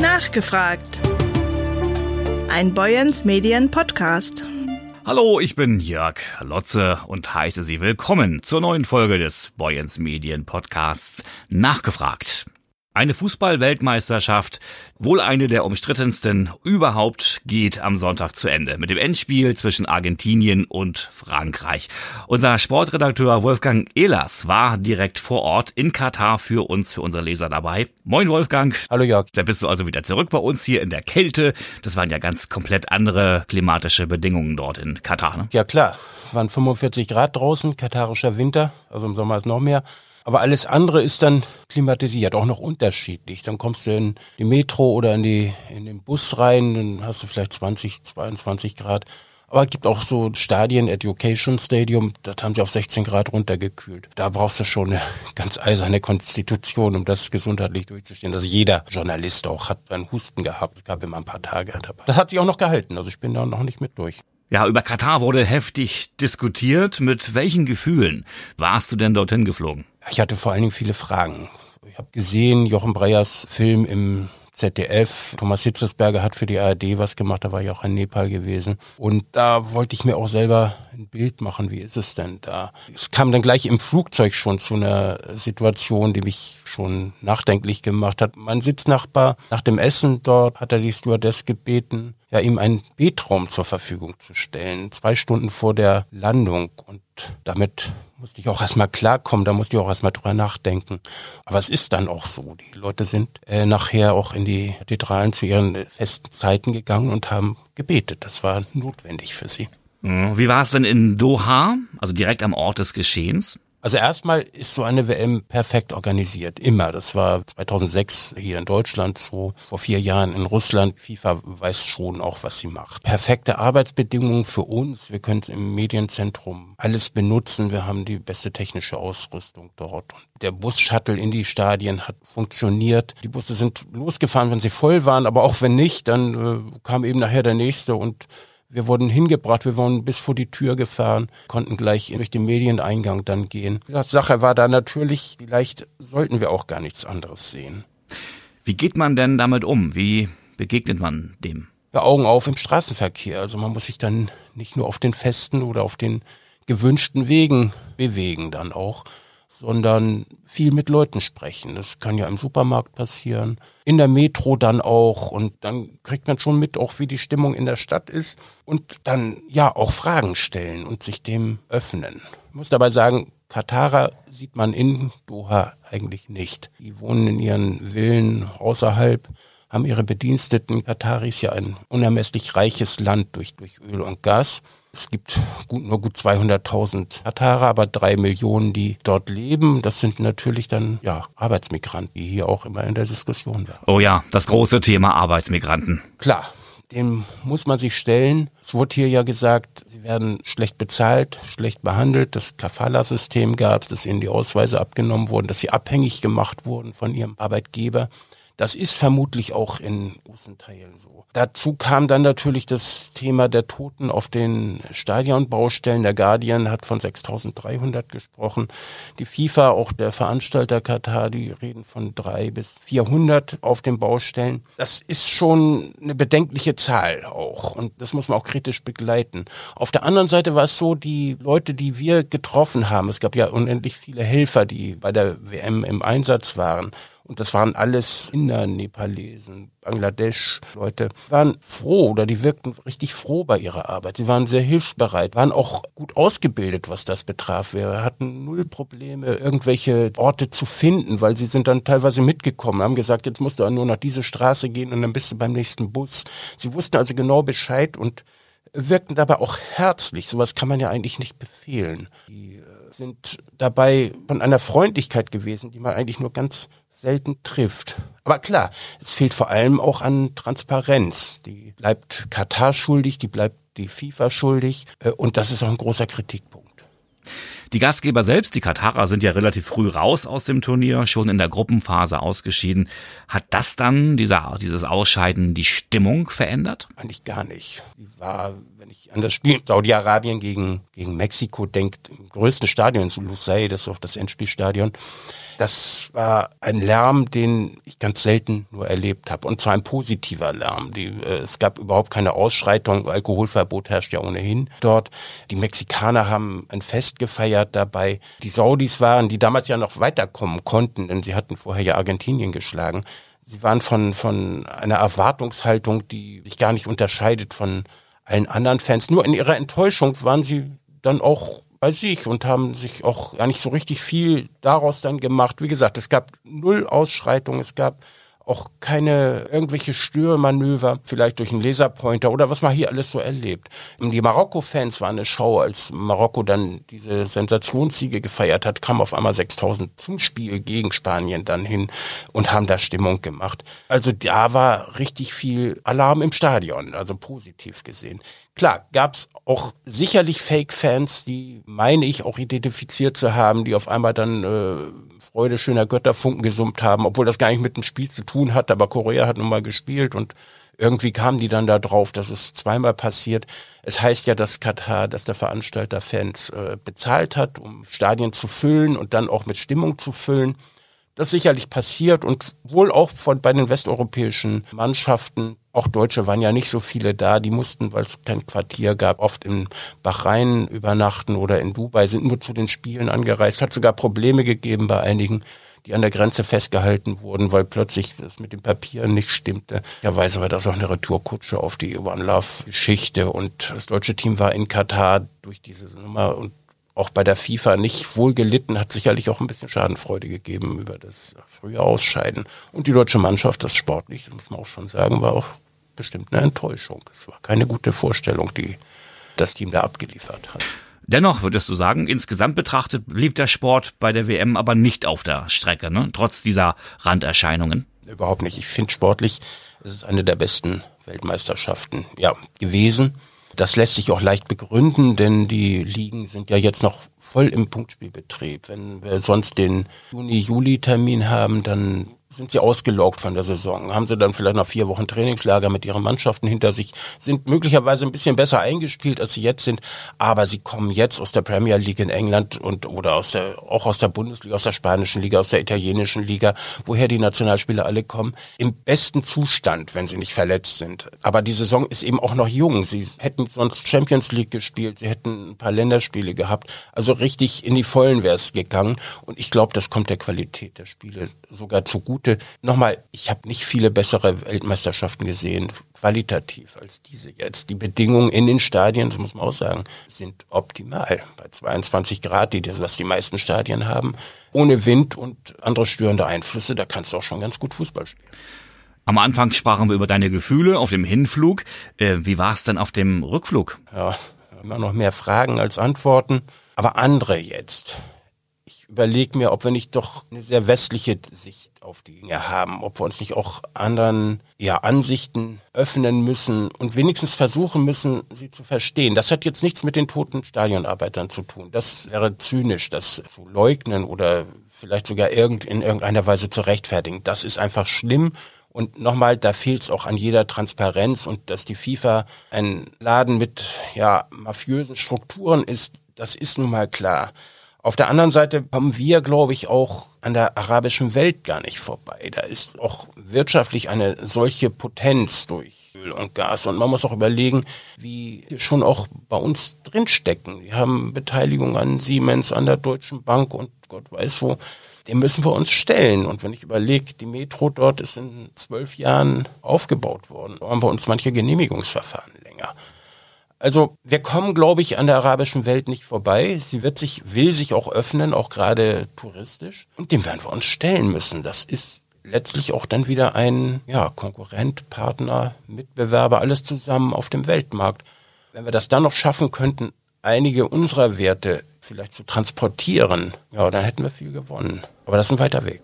Nachgefragt. Ein Boyens Medien Podcast. Hallo, ich bin Jörg Lotze und heiße Sie willkommen zur neuen Folge des Boyens Medien Podcasts Nachgefragt. Eine Fußball-Weltmeisterschaft, wohl eine der umstrittensten überhaupt, geht am Sonntag zu Ende mit dem Endspiel zwischen Argentinien und Frankreich. Unser Sportredakteur Wolfgang Ehlers war direkt vor Ort in Katar für uns, für unsere Leser dabei. Moin Wolfgang. Hallo Jörg. Da bist du also wieder zurück bei uns hier in der Kälte. Das waren ja ganz komplett andere klimatische Bedingungen dort in Katar. Ne? Ja klar, waren 45 Grad draußen, katarischer Winter, also im Sommer ist noch mehr. Aber alles andere ist dann klimatisiert, auch noch unterschiedlich. Dann kommst du in die Metro oder in, die, in den Bus rein, dann hast du vielleicht 20, 22 Grad. Aber es gibt auch so Stadien, Education Stadium, das haben sie auf 16 Grad runtergekühlt. Da brauchst du schon eine ganz eiserne Konstitution, um das gesundheitlich durchzustehen. Also jeder Journalist auch hat einen Husten gehabt. Es gab immer ein paar Tage dabei. Das hat sich auch noch gehalten. Also ich bin da noch nicht mit durch. Ja, über Katar wurde heftig diskutiert. Mit welchen Gefühlen warst du denn dorthin geflogen? Ich hatte vor allen Dingen viele Fragen. Ich habe gesehen, Jochen Breyers Film im ZDF. Thomas Hitzelsberger hat für die ARD was gemacht, da war ich auch in Nepal gewesen. Und da wollte ich mir auch selber ein Bild machen, wie ist es denn da? Es kam dann gleich im Flugzeug schon zu einer Situation, die mich schon nachdenklich gemacht hat. Mein Sitznachbar nach dem Essen dort hat er die Stewardess gebeten, ja, ihm einen Betraum zur Verfügung zu stellen, zwei Stunden vor der Landung. Und damit musste ich auch erstmal klarkommen, da musste ich auch erstmal drüber nachdenken. Aber es ist dann auch so. Die Leute sind äh, nachher auch in die Kathedralen zu ihren festen Zeiten gegangen und haben gebetet. Das war notwendig für sie. Mhm. Wie war es denn in Doha, also direkt am Ort des Geschehens? Also erstmal ist so eine WM perfekt organisiert, immer. Das war 2006 hier in Deutschland so, vor vier Jahren in Russland. FIFA weiß schon auch, was sie macht. Perfekte Arbeitsbedingungen für uns. Wir können es im Medienzentrum alles benutzen. Wir haben die beste technische Ausrüstung dort. Und der Bus-Shuttle in die Stadien hat funktioniert. Die Busse sind losgefahren, wenn sie voll waren, aber auch wenn nicht, dann äh, kam eben nachher der nächste und wir wurden hingebracht, wir wurden bis vor die Tür gefahren, konnten gleich durch den Medieneingang dann gehen. Die Sache war da natürlich, vielleicht sollten wir auch gar nichts anderes sehen. Wie geht man denn damit um? Wie begegnet man dem? Ja, Augen auf im Straßenverkehr. Also man muss sich dann nicht nur auf den festen oder auf den gewünschten Wegen bewegen dann auch, sondern viel mit Leuten sprechen. Das kann ja im Supermarkt passieren, in der Metro dann auch und dann kriegt man schon mit, auch wie die Stimmung in der Stadt ist und dann ja auch Fragen stellen und sich dem öffnen. Ich muss dabei sagen, Katarer sieht man in Doha eigentlich nicht. Die wohnen in ihren Villen außerhalb, haben ihre Bediensteten. Kataris ist ja ein unermesslich reiches Land durch, durch Öl und Gas. Es gibt gut, nur gut 200.000 Katarer, aber drei Millionen, die dort leben. Das sind natürlich dann ja Arbeitsmigranten, die hier auch immer in der Diskussion werden. Oh ja, das große Thema Arbeitsmigranten. Klar, dem muss man sich stellen. Es wurde hier ja gesagt, sie werden schlecht bezahlt, schlecht behandelt. Das Kafala-System gab es, dass ihnen die Ausweise abgenommen wurden, dass sie abhängig gemacht wurden von ihrem Arbeitgeber. Das ist vermutlich auch in großen Teilen so. Dazu kam dann natürlich das Thema der Toten auf den Stadionbaustellen. Der Guardian hat von 6300 gesprochen. Die FIFA, auch der Veranstalter Katar, die reden von drei bis 400 auf den Baustellen. Das ist schon eine bedenkliche Zahl auch. Und das muss man auch kritisch begleiten. Auf der anderen Seite war es so, die Leute, die wir getroffen haben, es gab ja unendlich viele Helfer, die bei der WM im Einsatz waren. Und das waren alles Inder, Nepalesen, Bangladesch-Leute, waren froh oder die wirkten richtig froh bei ihrer Arbeit. Sie waren sehr hilfsbereit, waren auch gut ausgebildet, was das betraf. Wir hatten null Probleme, irgendwelche Orte zu finden, weil sie sind dann teilweise mitgekommen, haben gesagt, jetzt musst du nur nach diese Straße gehen und dann bist du beim nächsten Bus. Sie wussten also genau Bescheid und wirkten dabei auch herzlich. Sowas kann man ja eigentlich nicht befehlen. Die äh, sind dabei von einer Freundlichkeit gewesen, die man eigentlich nur ganz selten trifft. Aber klar, es fehlt vor allem auch an Transparenz. Die bleibt Katar schuldig, die bleibt die FIFA schuldig äh, und das ist auch ein großer Kritikpunkt. Die Gastgeber selbst, die Katarer, sind ja relativ früh raus aus dem Turnier, schon in der Gruppenphase ausgeschieden. Hat das dann, dieser, dieses Ausscheiden, die Stimmung verändert? Eigentlich gar nicht. Die war, wenn ich an das Spiel Saudi-Arabien gegen, gegen Mexiko denke, im größten Stadion in Lusail, das ist auch das Endspielstadion, das war ein Lärm, den ich ganz selten nur erlebt habe. Und zwar ein positiver Lärm. Die, äh, es gab überhaupt keine Ausschreitung. Alkoholverbot herrscht ja ohnehin dort. Die Mexikaner haben ein Fest gefeiert dabei. Die Saudis waren, die damals ja noch weiterkommen konnten, denn sie hatten vorher ja Argentinien geschlagen. Sie waren von, von einer Erwartungshaltung, die sich gar nicht unterscheidet von allen anderen Fans. Nur in ihrer Enttäuschung waren sie dann auch bei sich und haben sich auch gar nicht so richtig viel daraus dann gemacht. Wie gesagt, es gab null Ausschreitungen, es gab auch keine irgendwelche Störmanöver, vielleicht durch einen Laserpointer oder was man hier alles so erlebt. Die Marokko-Fans waren eine Show, als Marokko dann diese Sensationssiege gefeiert hat, kamen auf einmal 6000 zum Spiel gegen Spanien dann hin und haben da Stimmung gemacht. Also da war richtig viel Alarm im Stadion, also positiv gesehen. Klar, gab's auch sicherlich Fake-Fans, die meine ich auch identifiziert zu haben, die auf einmal dann äh, Freude schöner Götterfunken gesummt haben, obwohl das gar nicht mit dem Spiel zu tun hat, aber Korea hat nun mal gespielt und irgendwie kamen die dann da drauf, dass es zweimal passiert. Es heißt ja, dass Katar, dass der Veranstalter Fans äh, bezahlt hat, um Stadien zu füllen und dann auch mit Stimmung zu füllen. Das sicherlich passiert und wohl auch von bei den westeuropäischen Mannschaften auch Deutsche waren ja nicht so viele da, die mussten, weil es kein Quartier gab, oft in Bahrain übernachten oder in Dubai, sind nur zu den Spielen angereist. Hat sogar Probleme gegeben bei einigen, die an der Grenze festgehalten wurden, weil plötzlich das mit den Papieren nicht stimmte. Weiß war das auch eine Retourkutsche auf die One Love Geschichte und das deutsche Team war in Katar durch diese Nummer und auch bei der FIFA nicht wohl gelitten, hat sicherlich auch ein bisschen Schadenfreude gegeben über das frühe Ausscheiden. Und die deutsche Mannschaft, das sportlich, das muss man auch schon sagen, war auch bestimmt eine Enttäuschung. Es war keine gute Vorstellung, die das Team da abgeliefert hat. Dennoch würdest du sagen, insgesamt betrachtet blieb der Sport bei der WM aber nicht auf der Strecke, ne? trotz dieser Randerscheinungen. Überhaupt nicht. Ich finde sportlich, es ist eine der besten Weltmeisterschaften ja, gewesen. Das lässt sich auch leicht begründen, denn die Ligen sind ja jetzt noch voll im Punktspielbetrieb. Wenn wir sonst den Juni-Juli-Termin haben, dann sind sie ausgelaugt von der Saison. Haben sie dann vielleicht noch vier Wochen Trainingslager mit ihren Mannschaften hinter sich, sind möglicherweise ein bisschen besser eingespielt, als sie jetzt sind, aber sie kommen jetzt aus der Premier League in England und oder aus der, auch aus der Bundesliga, aus der spanischen Liga, aus der italienischen Liga, woher die Nationalspieler alle kommen, im besten Zustand, wenn sie nicht verletzt sind. Aber die Saison ist eben auch noch jung. Sie hätten sonst Champions League gespielt, sie hätten ein paar Länderspiele gehabt. Also richtig in die Vollen wäre es gegangen. Und ich glaube, das kommt der Qualität der Spiele sogar zugute gute. Nochmal, ich habe nicht viele bessere Weltmeisterschaften gesehen, qualitativ als diese jetzt. Die Bedingungen in den Stadien, so muss man auch sagen, sind optimal. Bei 22 Grad, die, was die meisten Stadien haben, ohne Wind und andere störende Einflüsse, da kannst du auch schon ganz gut Fußball spielen. Am Anfang sprachen wir über deine Gefühle auf dem Hinflug. Äh, wie war es denn auf dem Rückflug? Ja, immer noch mehr Fragen als Antworten. Aber andere jetzt überlege mir, ob wir nicht doch eine sehr westliche Sicht auf die Dinge haben, ob wir uns nicht auch anderen ja, Ansichten öffnen müssen und wenigstens versuchen müssen, sie zu verstehen. Das hat jetzt nichts mit den toten Stadionarbeitern zu tun. Das wäre zynisch, das zu leugnen oder vielleicht sogar irgend, in irgendeiner Weise zu rechtfertigen. Das ist einfach schlimm. Und nochmal, da fehlt es auch an jeder Transparenz und dass die FIFA ein Laden mit ja, mafiösen Strukturen ist, das ist nun mal klar. Auf der anderen Seite kommen wir, glaube ich, auch an der arabischen Welt gar nicht vorbei. Da ist auch wirtschaftlich eine solche Potenz durch Öl und Gas. Und man muss auch überlegen, wie schon auch bei uns drinstecken. Wir haben Beteiligung an Siemens, an der Deutschen Bank und Gott weiß wo. Dem müssen wir uns stellen. Und wenn ich überlege, die Metro dort ist in zwölf Jahren aufgebaut worden, da haben wir uns manche Genehmigungsverfahren länger. Also wir kommen, glaube ich, an der arabischen Welt nicht vorbei. Sie wird sich, will sich auch öffnen, auch gerade touristisch. Und dem werden wir uns stellen müssen. Das ist letztlich auch dann wieder ein ja, Konkurrent, Partner, Mitbewerber, alles zusammen auf dem Weltmarkt. Wenn wir das dann noch schaffen könnten, einige unserer Werte vielleicht zu transportieren, ja, dann hätten wir viel gewonnen. Aber das ist ein weiter Weg.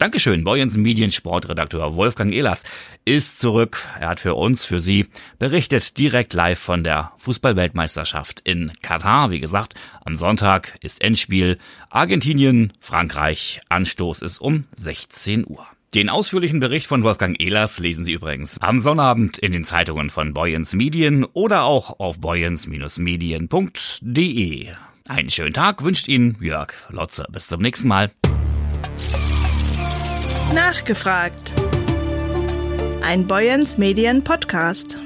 Dankeschön. Boyens Mediensportredakteur Wolfgang Ehlers ist zurück. Er hat für uns, für Sie berichtet direkt live von der Fußballweltmeisterschaft in Katar. Wie gesagt, am Sonntag ist Endspiel Argentinien, Frankreich. Anstoß ist um 16 Uhr. Den ausführlichen Bericht von Wolfgang Ehlers lesen Sie übrigens am Sonnabend in den Zeitungen von Boyens Medien oder auch auf boyens-medien.de. Einen schönen Tag wünscht Ihnen Jörg Lotze. Bis zum nächsten Mal. Nachgefragt. Ein Boyens Medien Podcast.